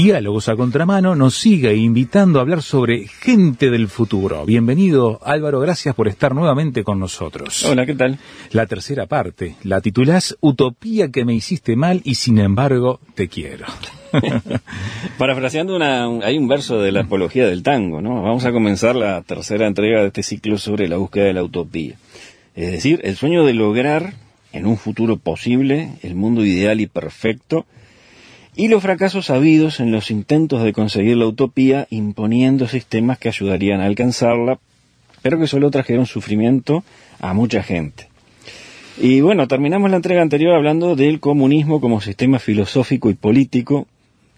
Diálogos a Contramano nos sigue invitando a hablar sobre gente del futuro. Bienvenido Álvaro, gracias por estar nuevamente con nosotros. Hola, ¿qué tal? La tercera parte, la titulás Utopía que me hiciste mal y sin embargo te quiero. Parafraseando una, hay un verso de la apología del tango, ¿no? Vamos a comenzar la tercera entrega de este ciclo sobre la búsqueda de la utopía. Es decir, el sueño de lograr en un futuro posible el mundo ideal y perfecto y los fracasos habidos en los intentos de conseguir la utopía imponiendo sistemas que ayudarían a alcanzarla, pero que solo trajeron sufrimiento a mucha gente. Y bueno, terminamos la entrega anterior hablando del comunismo como sistema filosófico y político,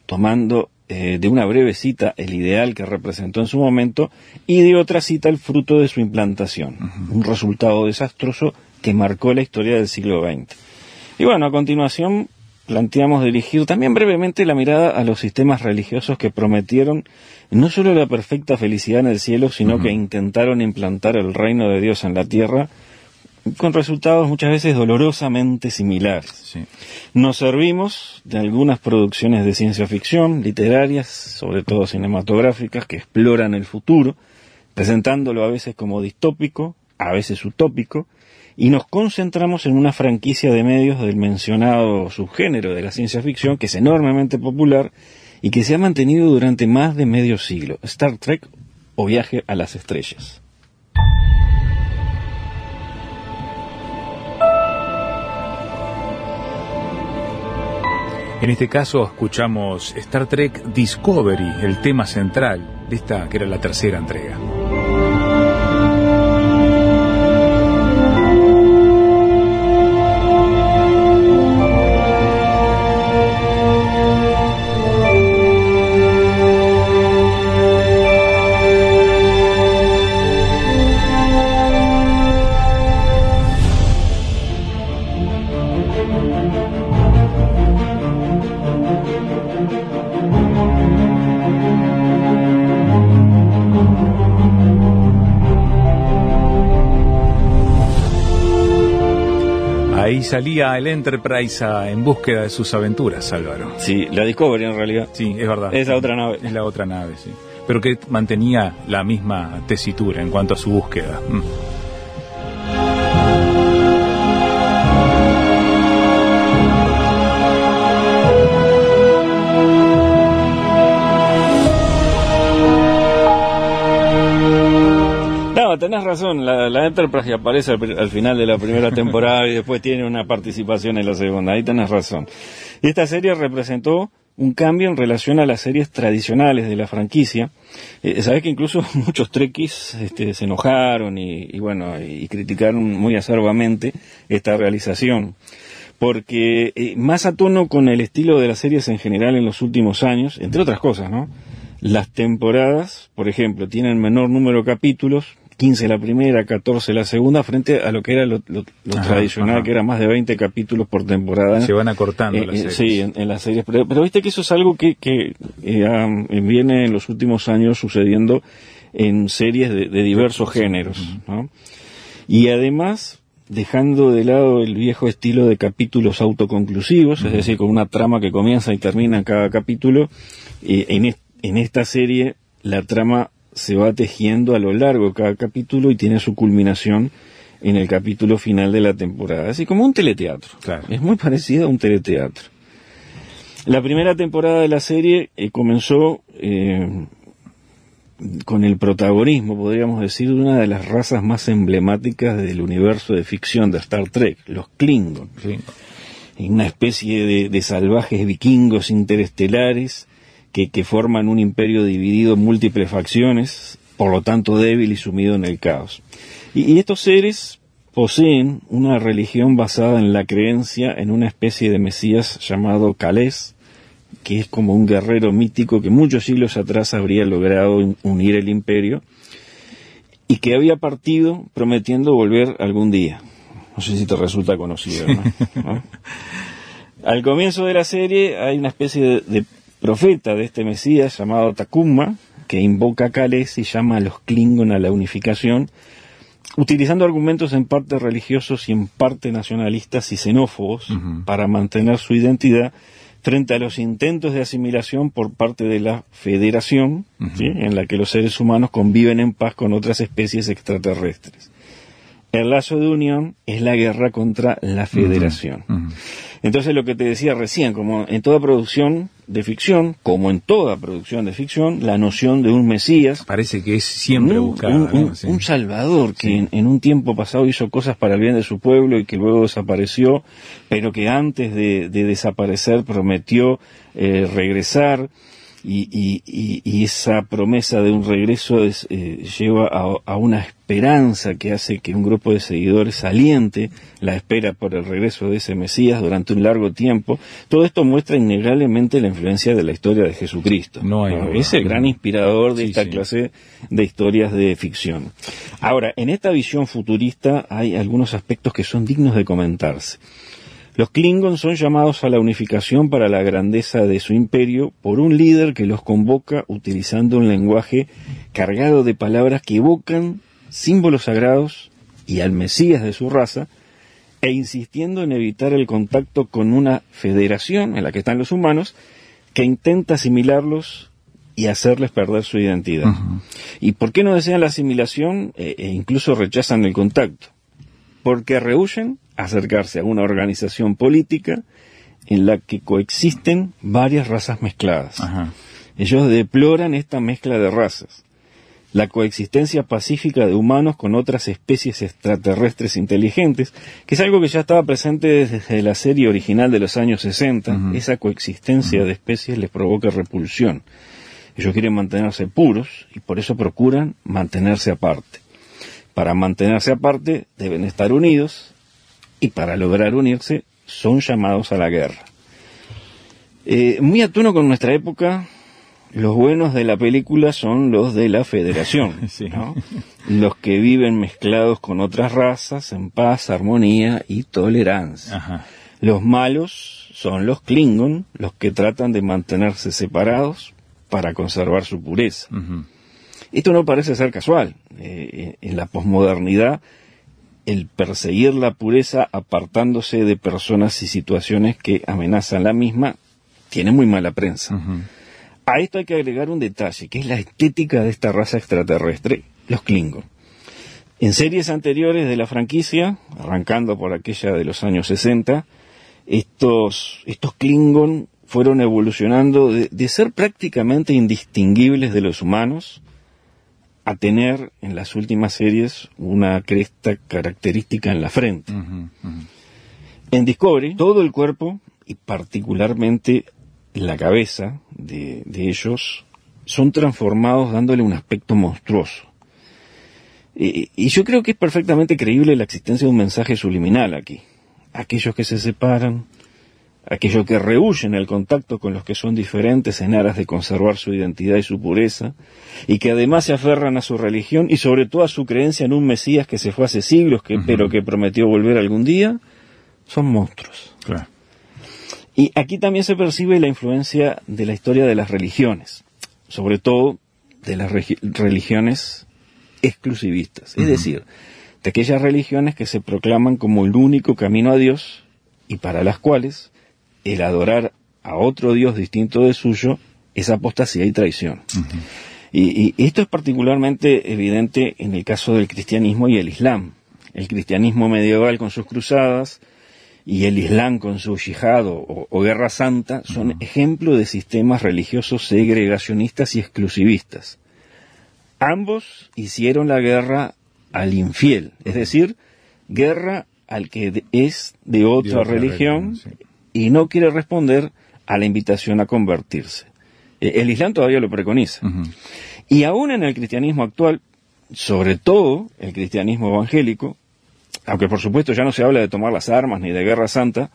tomando eh, de una breve cita el ideal que representó en su momento y de otra cita el fruto de su implantación, un resultado desastroso que marcó la historia del siglo XX. Y bueno, a continuación planteamos dirigir también brevemente la mirada a los sistemas religiosos que prometieron no solo la perfecta felicidad en el cielo, sino que intentaron implantar el reino de Dios en la tierra con resultados muchas veces dolorosamente similares. Nos servimos de algunas producciones de ciencia ficción, literarias, sobre todo cinematográficas, que exploran el futuro, presentándolo a veces como distópico, a veces utópico, y nos concentramos en una franquicia de medios del mencionado subgénero de la ciencia ficción que es enormemente popular y que se ha mantenido durante más de medio siglo, Star Trek o Viaje a las Estrellas. En este caso escuchamos Star Trek Discovery, el tema central de esta que era la tercera entrega. Salía el Enterprise en búsqueda de sus aventuras, Álvaro. Sí, la Discovery en realidad. Sí, es verdad. Es la otra nave. Es la otra nave, sí. Pero que mantenía la misma tesitura en cuanto a su búsqueda. Mm. No, tenés razón, la, Enterprise aparece al, final de la primera temporada y después tiene una participación en la segunda, ahí tenés razón. Y esta serie representó un cambio en relación a las series tradicionales de la franquicia. Eh, Sabes que incluso muchos trekkies este, se enojaron y, bueno, y criticaron muy acerbamente esta realización. Porque eh, más a tono con el estilo de las series en general en los últimos años, entre otras cosas, ¿no? Las temporadas, por ejemplo, tienen menor número de capítulos, 15 la primera, 14 la segunda, frente a lo que era lo, tradicional, que era más de 20 capítulos por temporada. Se van acortando eh, las eh, series. Sí, en, las series. Pero, viste que eso es algo que, que eh, viene en los últimos años sucediendo en series de, diversos géneros. ¿no? Y además, dejando de lado el viejo estilo de capítulos autoconclusivos, es decir, con una trama que comienza y termina en cada capítulo, en, en esta serie la trama se va tejiendo a lo largo de cada capítulo y tiene su culminación en el capítulo final de la temporada. Así como un teleteatro. Es muy parecido a un teleteatro. La primera temporada de la serie eh, comenzó eh, con el protagonismo, podríamos decir, de una de las razas más emblemáticas del universo de ficción de Star Trek, los Klingon. Una especie de, de salvajes vikingos interestelares que, forman un imperio dividido en múltiples facciones, por lo tanto débil y sumido en el caos. Y, estos seres poseen una religión basada en la creencia en una especie de Mesías llamado Calés, que es como un guerrero mítico que muchos siglos atrás habría logrado unir el imperio y que había partido prometiendo volver algún día. No sé si te resulta conocido. ¿no? Al comienzo de la serie hay una especie de, de profeta de este Mesías llamado Takuma, que invoca a Kales y llama a los Klingon a la unificación, utilizando argumentos en parte religiosos y en parte nacionalistas y xenófobos para mantener su identidad frente a los intentos de asimilación por parte de la Federación, en la que los seres humanos conviven en paz con otras especies extraterrestres. El lazo de unión es la guerra contra la Federación. Entonces lo que te decía recién, como en toda producción de ficción, como en toda producción de ficción, la noción de un Mesías, Parece que es siempre un, buscada. un- ¿no? un- Sí. un salvador que Sí. en, en un tiempo pasado hizo cosas para el bien de su pueblo y que luego desapareció, pero que antes de, de desaparecer prometió eh, regresar y, y- y- y esa promesa de un regreso es, eh, lleva a, a una esperanza que hace que un grupo de seguidores aliente la espera por el regreso de ese Mesías durante un largo tiempo. Todo esto muestra innegablemente la influencia de la historia de Jesucristo. No hay duda. Es el gran inspirador de Sí, esta sí. clase de historias de ficción. Ahora, en esta visión futurista hay algunos aspectos que son dignos de comentarse. Los Klingons son llamados a la unificación para la grandeza de su imperio por un líder que los convoca utilizando un lenguaje cargado de palabras que evocan símbolos sagrados y al Mesías de su raza, e insistiendo en evitar el contacto con una federación en la que están los humanos que intenta asimilarlos y hacerles perder su identidad. ¿Y por qué no desean la asimilación e, e incluso rechazan el contacto? Porque rehuyen acercarse a una organización política en la que coexisten varias razas mezcladas. Ajá. Ellos deploran esta mezcla de razas, la coexistencia pacífica de humanos con otras especies extraterrestres inteligentes, que es algo que ya estaba presente desde la serie original de los años 60. Ujú. Esa coexistencia de especies les provoca repulsión. Ellos quieren mantenerse puros y por eso procuran mantenerse aparte. Para mantenerse aparte deben estar unidos y para lograr unirse son llamados a la guerra. Eh, muy a tono con nuestra época, los buenos de la película son los de la Federación, Sí. ¿no? los que viven mezclados con otras razas en paz, armonía y tolerancia. Ajá. Los malos son los Klingon, los que tratan de mantenerse separados para conservar su pureza. Esto no parece ser casual. Eh, en la posmodernidad, el perseguir la pureza apartándose de personas y situaciones que amenazan la misma tiene muy mala prensa. A esto hay que agregar un detalle, que es la estética de esta raza extraterrestre, los Klingon. En series anteriores de la franquicia, arrancando por aquella de los años 60, estos, estos Klingon fueron evolucionando de, de ser prácticamente indistinguibles de los humanos a tener en las últimas series una cresta característica en la frente. En Discovery, todo el cuerpo y particularmente la cabeza de, de ellos son transformados dándole un aspecto monstruoso. Y, y yo creo que es perfectamente creíble la existencia de un mensaje subliminal aquí. Aquellos que se separan, aquellos que rehuyen el contacto con los que son diferentes en aras de conservar su identidad y su pureza, y que además se aferran a su religión y sobre todo a su creencia en un Mesías que se fue hace siglos, que, pero que prometió volver algún día, son monstruos. Claro. Y aquí también se percibe la influencia de la historia de las religiones, sobre todo de las religiones exclusivistas, es decir, de aquellas religiones que se proclaman como el único camino a Dios y para las cuales el adorar a otro Dios distinto del suyo es apostasía y traición. Y, y esto es particularmente evidente en el caso del cristianismo y el islam. El cristianismo medieval con sus cruzadas y el islam con su yihad o, o guerra santa son ejemplos de sistemas religiosos segregacionistas y exclusivistas. Ambos hicieron la guerra al infiel, es decir, guerra al que es de otra, religión, religión, sí. Y no quiere responder a la invitación a convertirse. Eh, El Islam todavía lo preconiza. Y aún en el cristianismo actual, sobre todo el cristianismo evangélico, aunque por supuesto ya no se habla de tomar las armas ni de guerra santa,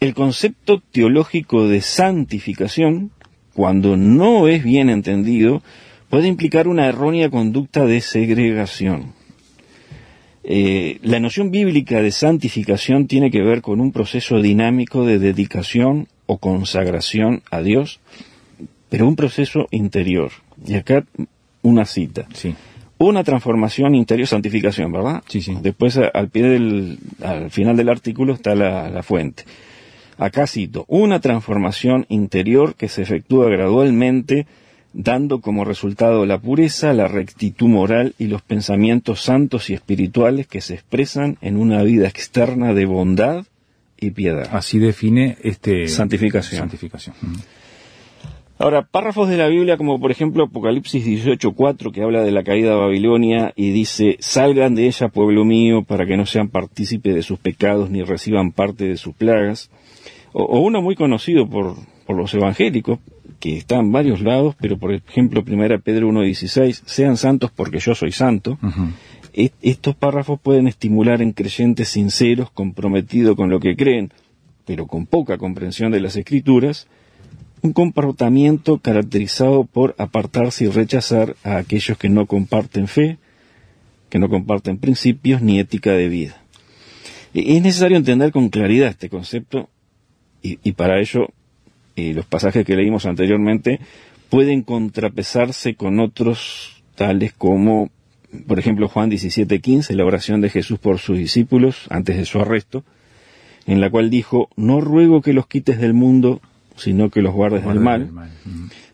el concepto teológico de santificación, cuando no es bien entendido, puede implicar una errónea conducta de segregación. Eh, la noción bíblica de santificación tiene que ver con un proceso dinámico de dedicación o consagración a Dios, pero un proceso interior. Y acá una cita. Sí. Una transformación interior, santificación, ¿verdad? Sí, sí. Después al pie del, al final del artículo está la, la fuente. Acá cito, una transformación interior que se efectúa gradualmente dando como resultado la pureza, la rectitud moral y los pensamientos santos y espirituales que se expresan en una vida externa de bondad y piedad. Así define este santificación. santificación. Ahora, párrafos de la Biblia como por ejemplo Apocalipsis 18:4 que habla de la caída de Babilonia y dice, "Salgan de ella, pueblo mío, para que no sean partícipes de sus pecados ni reciban parte de sus plagas." O, uno muy conocido por, por los evangélicos, que está en varios lados, pero por ejemplo, 1 Pedro 1.16, sean santos porque yo soy santo. estos párrafos pueden estimular en creyentes sinceros, comprometidos con lo que creen, pero con poca comprensión de las escrituras, un comportamiento caracterizado por apartarse y rechazar a aquellos que no comparten fe, que no comparten principios ni ética de vida. E, es necesario entender con claridad este concepto y, para ello eh, los pasajes que leímos anteriormente pueden contrapesarse con otros tales como, por ejemplo, Juan 17:15, la oración de Jesús por sus discípulos antes de su arresto, en la cual dijo, no ruego que los quites del mundo, sino que los guardes del mal.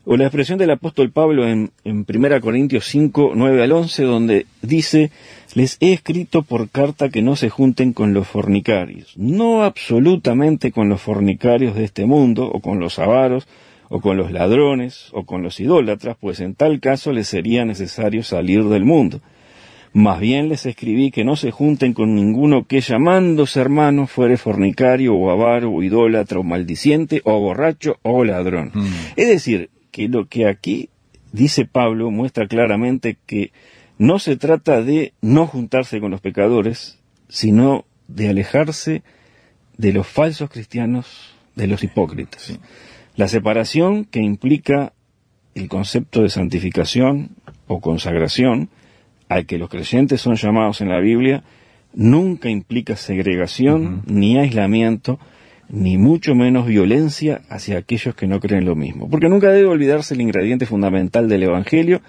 O la expresión del apóstol Pablo en, en 1 Corintios 5, 9 al 11, donde dice, les he escrito por carta que no se junten con los fornicarios, no absolutamente con los fornicarios de este mundo, o con los avaros, o con los ladrones, o con los idólatras, pues en tal caso les sería necesario salir del mundo. Más bien les escribí que no se junten con ninguno que llamándose hermano fuere fornicario o avaro o idólatra o maldiciente o borracho o ladrón. Mm. Es decir, que lo que aquí dice Pablo muestra claramente que no se trata de no juntarse con los pecadores, sino de alejarse de los falsos cristianos, de los hipócritas. La separación que implica el concepto de santificación o consagración al que los creyentes son llamados en la Biblia nunca implica segregación ni aislamiento, ni mucho menos violencia hacia aquellos que no creen lo mismo. Porque nunca debe olvidarse el ingrediente fundamental del Evangelio,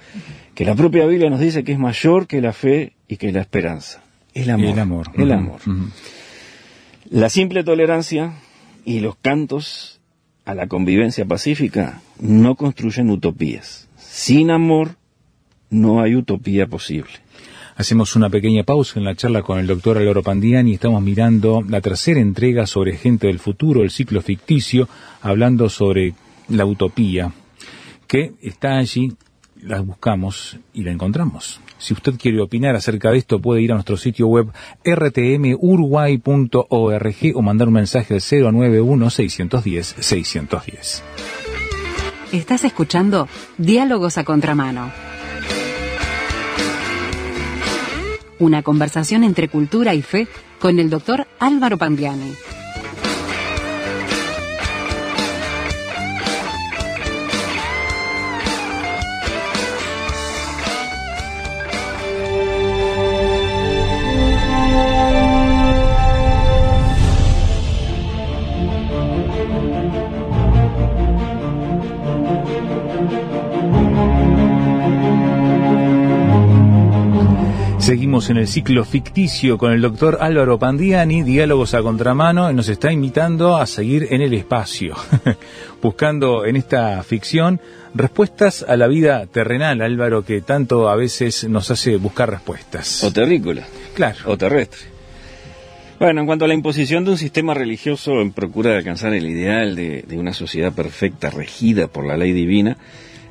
que la propia Biblia nos dice que es mayor que la fe y que la esperanza. El amor. El amor. El amor. La simple tolerancia y los cantos a la convivencia pacífica no construyen utopías. Sin amor no hay utopía posible. Hacemos una pequeña pausa en la charla con el doctor Álvaro Pandiani y estamos mirando la tercera entrega sobre Gente del Futuro, el ciclo ficticio, hablando sobre la utopía, que está allí, la buscamos y la encontramos. Si usted quiere opinar acerca de esto, puede ir a nuestro sitio web rtmuruguay.org o mandar un mensaje al 091-610-610. Estás escuchando Diálogos a Contramano Una conversación entre cultura y fe con el doctor Álvaro Pandiani. Seguimos en el ciclo ficticio con el doctor Álvaro Pandiani, Diálogos a Contramano, y nos está invitando a seguir en el espacio, buscando en esta ficción respuestas a la vida terrenal, Álvaro, que tanto a veces nos hace buscar respuestas. O terrícola. Claro. O terrestre. Bueno, en cuanto a la imposición de un sistema religioso en procura de alcanzar el ideal de, una sociedad perfecta regida por la ley divina,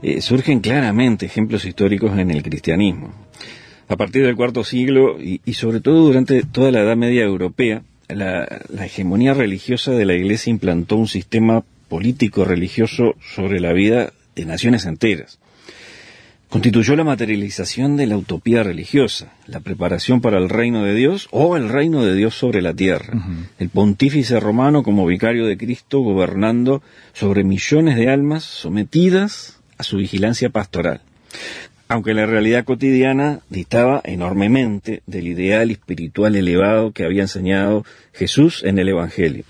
eh, surgen claramente ejemplos históricos en el cristianismo a partir del cuarto siglo y, sobre todo durante toda la Edad Media europea, la, hegemonía religiosa de la Iglesia implantó un sistema político religioso sobre la vida de naciones enteras. Constituyó la materialización de la utopía religiosa, la preparación para el reino de Dios o el reino de Dios sobre la tierra. El pontífice romano como vicario de Cristo gobernando sobre millones de almas sometidas a su vigilancia pastoral. Aunque la realidad cotidiana distaba enormemente del ideal espiritual elevado que había enseñado Jesús en el Evangelio.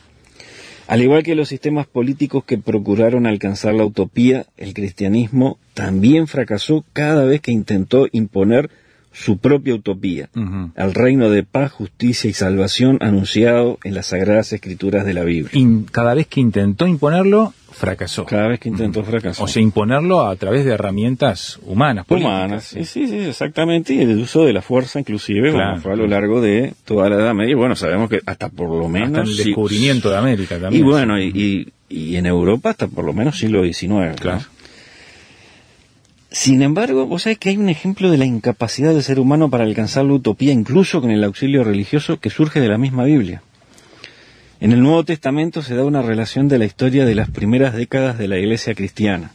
Al igual que los sistemas políticos que procuraron alcanzar la utopía, el cristianismo también fracasó cada vez que intentó imponer su propia utopía, al reino de paz, justicia y salvación anunciado en las sagradas escrituras de la Biblia. Y cada vez que intentó imponerlo, fracasó. Cada vez que intentó fracasó. O sea, imponerlo a través de herramientas humanas. Humanas, sí, sí, sí, exactamente, y el uso de la fuerza inclusive, claro, fue a lo largo de toda la Edad Media, bueno, sabemos que hasta por lo menos... Hasta el descubrimiento de América también. Y bueno, y, y, en Europa hasta por lo menos siglo XIX. Claro. Sin embargo, vos sabés que hay un ejemplo de la incapacidad del ser humano para alcanzar la utopía, incluso con el auxilio religioso, que surge de la misma Biblia. En el Nuevo Testamento se da una relación de la historia de las primeras décadas de la Iglesia cristiana.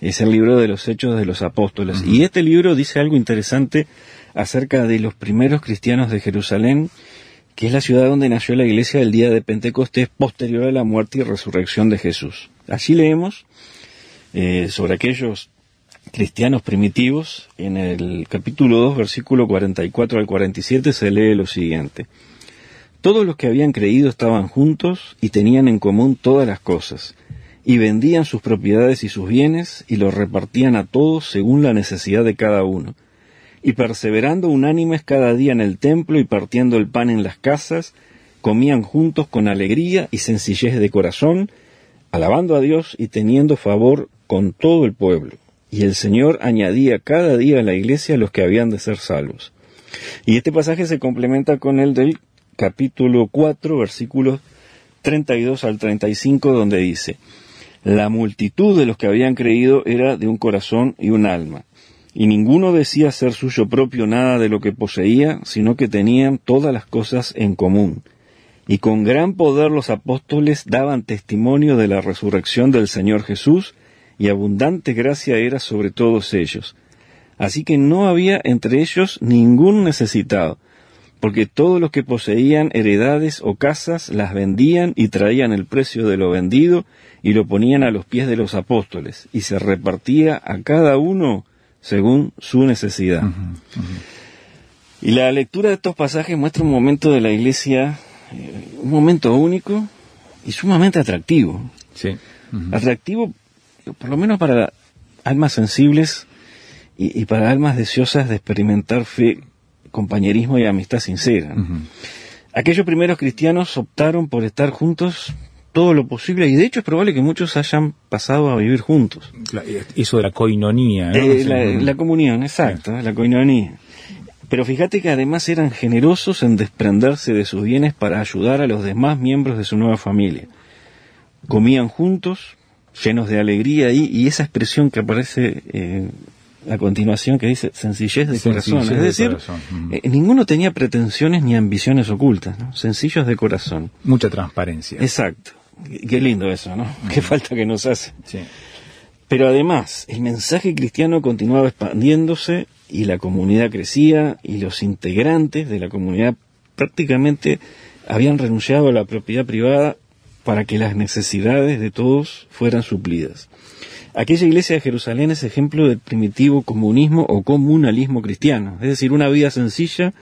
Es el libro de los Hechos de los Apóstoles. Y este libro dice algo interesante acerca de los primeros cristianos de Jerusalén, que es la ciudad donde nació la Iglesia el día de Pentecostés, posterior a la muerte y resurrección de Jesús. Allí leemos eh, sobre aquellos cristianos primitivos, en el capítulo 2, versículo 44 al 47, se lee lo siguiente. Todos los que habían creído estaban juntos y tenían en común todas las cosas, y vendían sus propiedades y sus bienes y los repartían a todos según la necesidad de cada uno. Y perseverando unánimes cada día en el templo y partiendo el pan en las casas, comían juntos con alegría y sencillez de corazón, alabando a Dios y teniendo favor con todo el pueblo y el Señor añadía cada día a la iglesia los que habían de ser salvos. Y este pasaje se complementa con el del capítulo 4, versículos 32 al 35, donde dice, La multitud de los que habían creído era de un corazón y un alma, y ninguno decía ser suyo propio nada de lo que poseía, sino que tenían todas las cosas en común. Y con gran poder los apóstoles daban testimonio de la resurrección del Señor Jesús, y abundante gracia era sobre todos ellos. Así que no había entre ellos ningún necesitado, porque todos los que poseían heredades o casas las vendían y traían el precio de lo vendido y lo ponían a los pies de los apóstoles, y se repartía a cada uno según su necesidad. Y la lectura de estos pasajes muestra un momento de la iglesia, eh, un momento único y sumamente atractivo. Sí. Atractivo por lo menos para almas sensibles y, para almas deseosas de experimentar fe, compañerismo y amistad sincera. Aquellos primeros cristianos optaron por estar juntos todo lo posible y de hecho es probable que muchos hayan pasado a vivir juntos. Eso de la coinonía. Eh, la, comunión, exacto, la coinonía. Pero fíjate que además eran generosos en desprenderse de sus bienes para ayudar a los demás miembros de su nueva familia. Comían juntos, llenos de alegría y, y esa expresión que aparece eh, a continuación que dice sencillez de corazón. Es decir, eh, ninguno tenía pretensiones ni ambiciones ocultas, ¿no? sencillos de corazón. Mucha transparencia. Exacto. Qué lindo eso, ¿no? Qué falta que nos hace. Pero además, el mensaje cristiano continuaba expandiéndose y la comunidad crecía y los integrantes de la comunidad prácticamente habían renunciado a la propiedad privada para que las necesidades de todos fueran suplidas. Aquella iglesia de Jerusalén es ejemplo del primitivo comunismo o comunalismo cristiano, es decir, una vida sencilla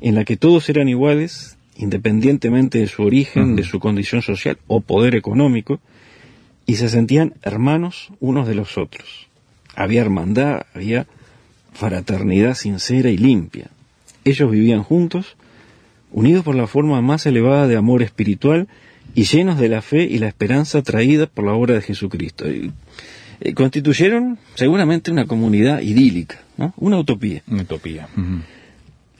en la que todos eran iguales, independientemente de su origen, de su condición social o poder económico, y se sentían hermanos unos de los otros. Había hermandad, había fraternidad sincera y limpia. Ellos vivían juntos, unidos por la forma más elevada de amor espiritual y llenos de la fe y la esperanza traída por la obra de Jesucristo. Eh, constituyeron seguramente una comunidad idílica, ¿no? una utopía. Una utopía.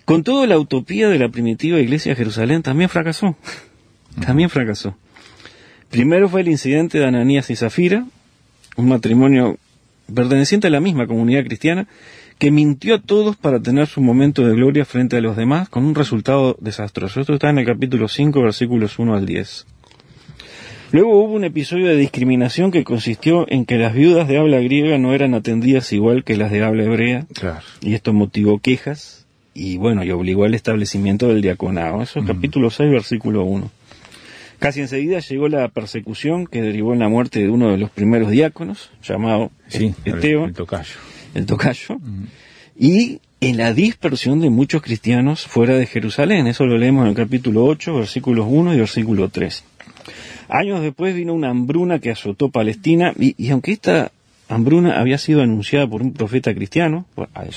Con todo, la utopía de la primitiva iglesia de Jerusalén también fracasó. También fracasó. Primero fue el incidente de Ananías y Zafira, un matrimonio perteneciente a la misma comunidad cristiana, que mintió a todos para tener su momento de gloria frente a los demás, con un resultado desastroso. Esto está en el capítulo 5, versículos 1 al 10. Luego hubo un episodio de discriminación que consistió en que las viudas de habla griega no eran atendidas igual que las de habla hebrea. Y esto motivó quejas y bueno, y obligó al establecimiento del diaconado. Eso es capítulo 6, versículo 1. Casi enseguida llegó la persecución que derivó en la muerte de uno de los primeros diáconos, llamado sí, Eteo, el, tocayo. el tocayo, y en la dispersión de muchos cristianos fuera de Jerusalén. Eso lo leemos en el capítulo 8, versículos 1 y versículo 3. Años después vino una hambruna que azotó Palestina y, y aunque esta hambruna había sido anunciada por un profeta cristiano,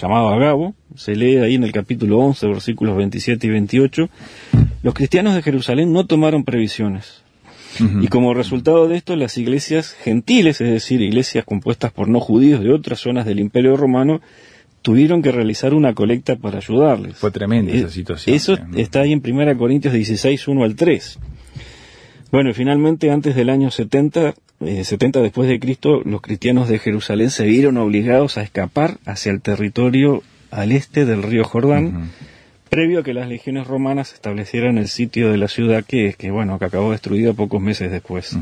llamado Agabo, se lee ahí en el capítulo 11, versículos 27 y 28, los cristianos de Jerusalén no tomaron previsiones. Y como resultado de esto, las iglesias gentiles, es decir, iglesias compuestas por no judíos de otras zonas del Imperio Romano, tuvieron que realizar una colecta para ayudarles. Fue tremenda esa eh, situación. Eso está ahí en 1 Corintios 16, 1 al 3. Bueno, y finalmente, antes del año 70, 70 eh, después de Cristo, los cristianos de Jerusalén se vieron obligados a escapar hacia el territorio al este del río Jordán, previo a que las legiones romanas establecieran el sitio de la ciudad que, que bueno, que acabó destruida pocos meses después.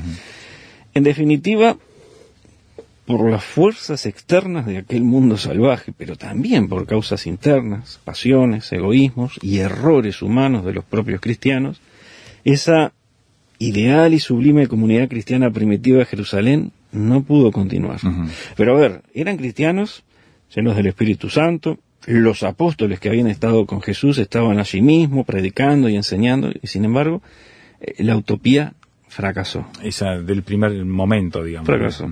En definitiva, por las fuerzas externas de aquel mundo salvaje, pero también por causas internas, pasiones, egoísmos y errores humanos de los propios cristianos, esa ideal y sublime comunidad cristiana primitiva de Jerusalén no pudo continuar. Pero a ver, eran cristianos llenos del Espíritu Santo, los apóstoles que habían estado con Jesús estaban allí mismo predicando y enseñando, y sin embargo, eh, la utopía fracasó. Esa del primer momento, digamos. Fracasó.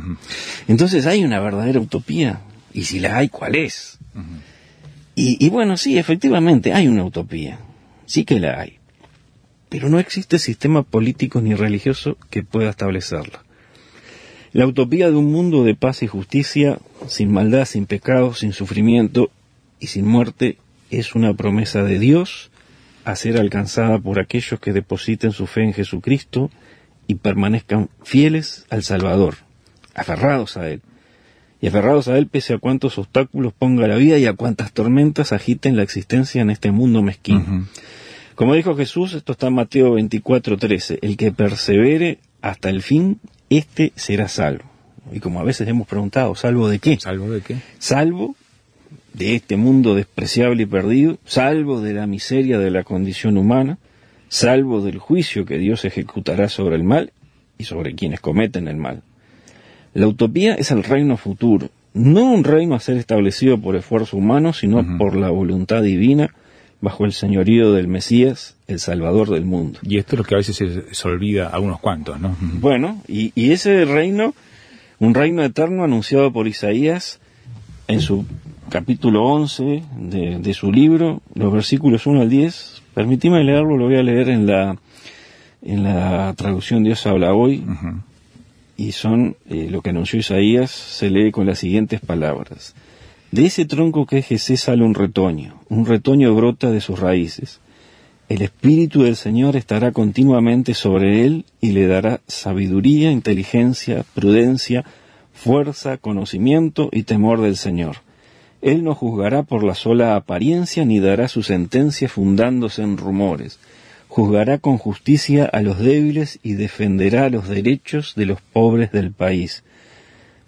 Entonces hay una verdadera utopía, y si la hay, ¿cuál es? y bueno, sí, efectivamente, hay una utopía, sí que la hay pero no existe sistema político ni religioso que pueda establecerla. La utopía de un mundo de paz y justicia, sin maldad, sin pecado, sin sufrimiento y sin muerte, es una promesa de Dios a ser alcanzada por aquellos que depositen su fe en Jesucristo y permanezcan fieles al Salvador, aferrados a Él, y aferrados a Él pese a cuántos obstáculos ponga la vida y a cuántas tormentas agiten la existencia en este mundo mezquino. Como dijo Jesús, esto está en Mateo 24, 13, el que persevere hasta el fin, éste será salvo. Y como a veces hemos preguntado, ¿salvo de qué? ¿Salvo de qué? Salvo de este mundo despreciable y perdido, salvo de la miseria de la condición humana, salvo del juicio que Dios ejecutará sobre el mal y sobre quienes cometen el mal. La utopía es el reino futuro, no un reino a ser establecido por esfuerzo humano, sino por la voluntad divina bajo el señorío del Mesías, el Salvador del mundo. Y esto es lo que a veces se, olvida a unos cuantos, ¿no? Bueno, y, ese reino, un reino eterno anunciado por Isaías en su capítulo 11 de, su libro, los versículos 1 al 10, permíteme leerlo, lo voy a leer en la, en la traducción Dios habla hoy, y son eh, lo que anunció Isaías, se lee con las siguientes palabras. De ese tronco que es Jesús sale un retoño, un retoño brota de sus raíces. El Espíritu del Señor estará continuamente sobre él y le dará sabiduría, inteligencia, prudencia, fuerza, conocimiento y temor del Señor. Él no juzgará por la sola apariencia ni dará su sentencia fundándose en rumores. Juzgará con justicia a los débiles y defenderá los derechos de los pobres del país.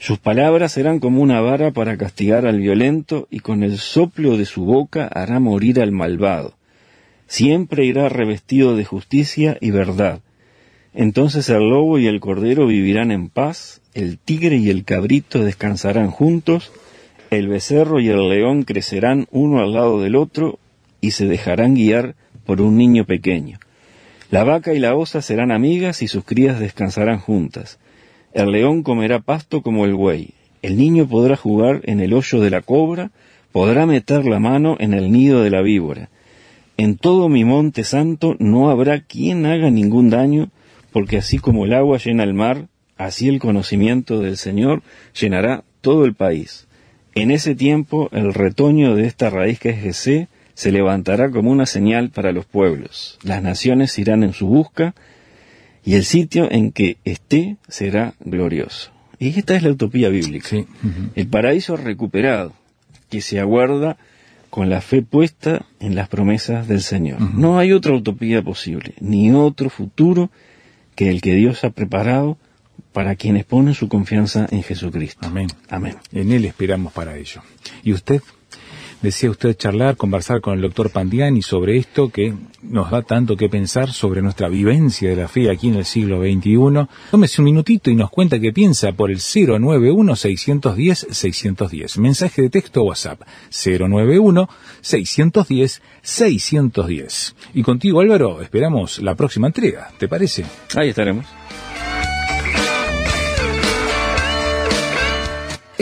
Sus palabras serán como una vara para castigar al violento y con el soplo de su boca hará morir al malvado. Siempre irá revestido de justicia y verdad. Entonces el lobo y el cordero vivirán en paz, el tigre y el cabrito descansarán juntos, el becerro y el león crecerán uno al lado del otro y se dejarán guiar por un niño pequeño. La vaca y la osa serán amigas y sus crías descansarán juntas. El león comerá pasto como el buey. El niño podrá jugar en el hoyo de la cobra, podrá meter la mano en el nido de la víbora. En todo mi monte santo no habrá quien haga ningún daño, porque así como el agua llena el mar, así el conocimiento del Señor llenará todo el país. En ese tiempo el retoño de esta raíz que es Jesé se levantará como una señal para los pueblos. Las naciones irán en su busca, y el sitio en que esté será glorioso. Y esta es la utopía bíblica. El paraíso recuperado, que se aguarda con la fe puesta en las promesas del Señor. No hay otra utopía posible, ni otro futuro que el que Dios ha preparado para quienes ponen su confianza en Jesucristo. Amén. Amén. En Él esperamos para ello. ¿Y usted? Desea usted charlar, conversar con el doctor Pandiani sobre esto que nos da tanto que pensar sobre nuestra vivencia de la fe aquí en el siglo XXI, tómese un minutito y nos cuenta qué piensa por el 091-610-610. Mensaje de texto WhatsApp 091-610-610. Y contigo Álvaro, esperamos la próxima entrega, ¿te parece? Ahí estaremos.